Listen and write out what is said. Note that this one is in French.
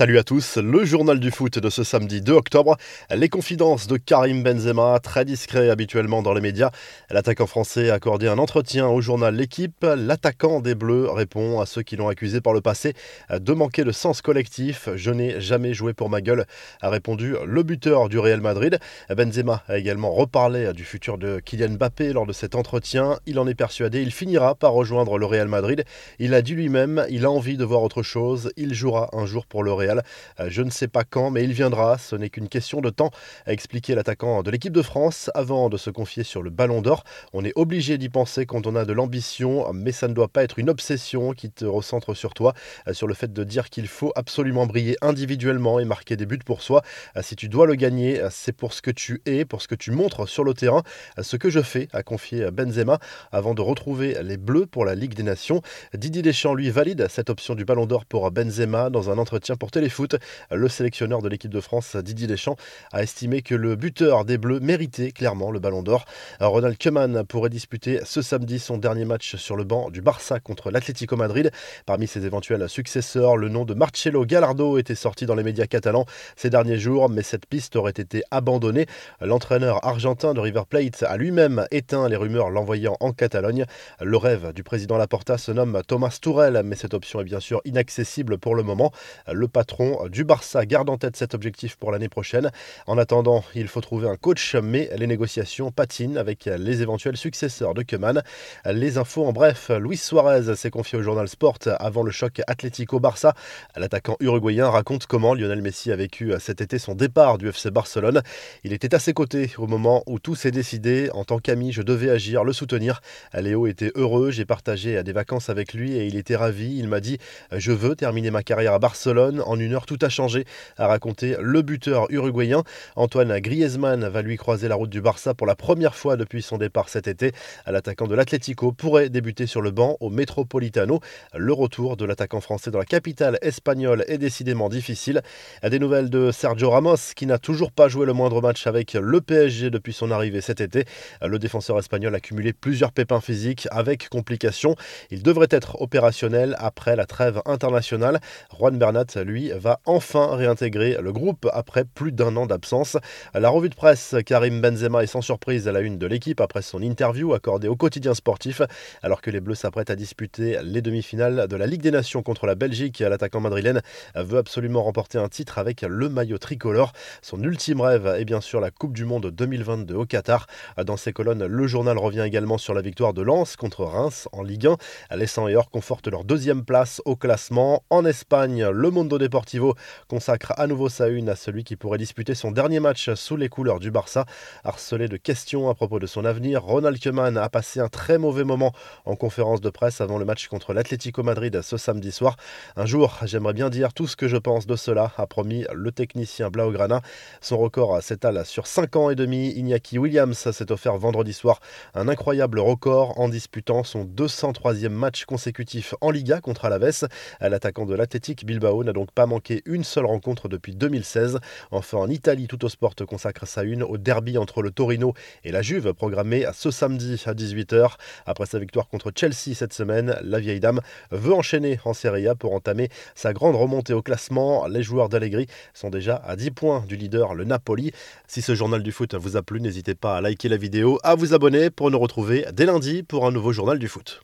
Salut à tous, le journal du foot de ce samedi 2 octobre. Les confidences de Karim Benzema, très discret habituellement dans les médias. L'attaquant français a accordé un entretien au journal L'équipe. L'attaquant des Bleus répond à ceux qui l'ont accusé par le passé de manquer de sens collectif. Je n'ai jamais joué pour ma gueule, a répondu le buteur du Real Madrid. Benzema a également reparlé du futur de Kylian Mbappé lors de cet entretien. Il en est persuadé, il finira par rejoindre le Real Madrid. Il a dit lui-même, il a envie de voir autre chose. Il jouera un jour pour le Real. Euh, je ne sais pas quand, mais il viendra. Ce n'est qu'une question de temps, a expliqué l'attaquant de l'équipe de France avant de se confier sur le ballon d'or. On est obligé d'y penser quand on a de l'ambition, mais ça ne doit pas être une obsession qui te recentre sur toi, euh, sur le fait de dire qu'il faut absolument briller individuellement et marquer des buts pour soi. Euh, si tu dois le gagner, c'est pour ce que tu es, pour ce que tu montres sur le terrain. Ce que je fais, a confié Benzema, avant de retrouver les Bleus pour la Ligue des Nations. Didier Deschamps lui valide cette option du ballon d'or pour Benzema dans un entretien pour Téléfoot. Le sélectionneur de l'équipe de France, Didier Deschamps, a estimé que le buteur des Bleus méritait clairement le ballon d'or. Ronald Koeman pourrait disputer ce samedi son dernier match sur le banc du Barça contre l'Atlético Madrid. Parmi ses éventuels successeurs, le nom de Marcelo Gallardo était sorti dans les médias catalans ces derniers jours, mais cette piste aurait été abandonnée. L'entraîneur argentin de River Plate a lui-même éteint les rumeurs l'envoyant en Catalogne. Le rêve du président Laporta se nomme Thomas Tourel, mais cette option est bien sûr inaccessible pour le moment. Le patron du Barça garde en tête cet objectif pour l'année prochaine. En attendant, il faut trouver un coach, mais les négociations patinent avec les éventuels successeurs de Keman. Les infos en bref, Luis Suarez s'est confié au journal Sport avant le choc Atlético-Barça. L'attaquant uruguayen raconte comment Lionel Messi a vécu cet été son départ du FC Barcelone. Il était à ses côtés au moment où tout s'est décidé. En tant qu'ami, je devais agir, le soutenir. Léo était heureux, j'ai partagé des vacances avec lui et il était ravi. Il m'a dit Je veux terminer ma carrière à Barcelone. En une heure, tout a changé, a raconté le buteur uruguayen. Antoine Griezmann va lui croiser la route du Barça pour la première fois depuis son départ cet été. L'attaquant de l'Atlético pourrait débuter sur le banc au Metropolitano. Le retour de l'attaquant français dans la capitale espagnole est décidément difficile. Des nouvelles de Sergio Ramos qui n'a toujours pas joué le moindre match avec le PSG depuis son arrivée cet été. Le défenseur espagnol a cumulé plusieurs pépins physiques avec complications. Il devrait être opérationnel après la trêve internationale. Juan Bernat, lui, va enfin réintégrer le groupe après plus d'un an d'absence. La revue de presse, Karim Benzema est sans surprise à la une de l'équipe après son interview accordée au quotidien sportif, alors que les Bleus s'apprêtent à disputer les demi-finales de la Ligue des Nations contre la Belgique. L'attaquant madrilène veut absolument remporter un titre avec le maillot tricolore. Son ultime rêve est bien sûr la Coupe du Monde 2022 au Qatar. Dans ses colonnes, le journal revient également sur la victoire de Lens contre Reims en Ligue 1. Les 100 et Or confortent leur deuxième place au classement. En Espagne, le Mondo Deportivo consacre à nouveau sa une à celui qui pourrait disputer son dernier match sous les couleurs du Barça. Harcelé de questions à propos de son avenir, Ronald Koeman a passé un très mauvais moment en conférence de presse avant le match contre l'Atlético Madrid ce samedi soir. Un jour, j'aimerais bien dire tout ce que je pense de cela, a promis le technicien Blaugrana. Son record s'étale sur 5 ans et demi. Iñaki Williams s'est offert vendredi soir un incroyable record en disputant son 203e match consécutif en Liga contre Alaves. L'attaquant de l'Athletic Bilbao n'a donc pas manqué une seule rencontre depuis 2016. Enfin, en Italie, Tout au Sport consacre sa une au derby entre le Torino et la Juve, programmé ce samedi à 18h. Après sa victoire contre Chelsea cette semaine, la vieille dame veut enchaîner en Serie A pour entamer sa grande remontée au classement. Les joueurs d'Allegri sont déjà à 10 points du leader, le Napoli. Si ce journal du foot vous a plu, n'hésitez pas à liker la vidéo, à vous abonner pour nous retrouver dès lundi pour un nouveau journal du foot.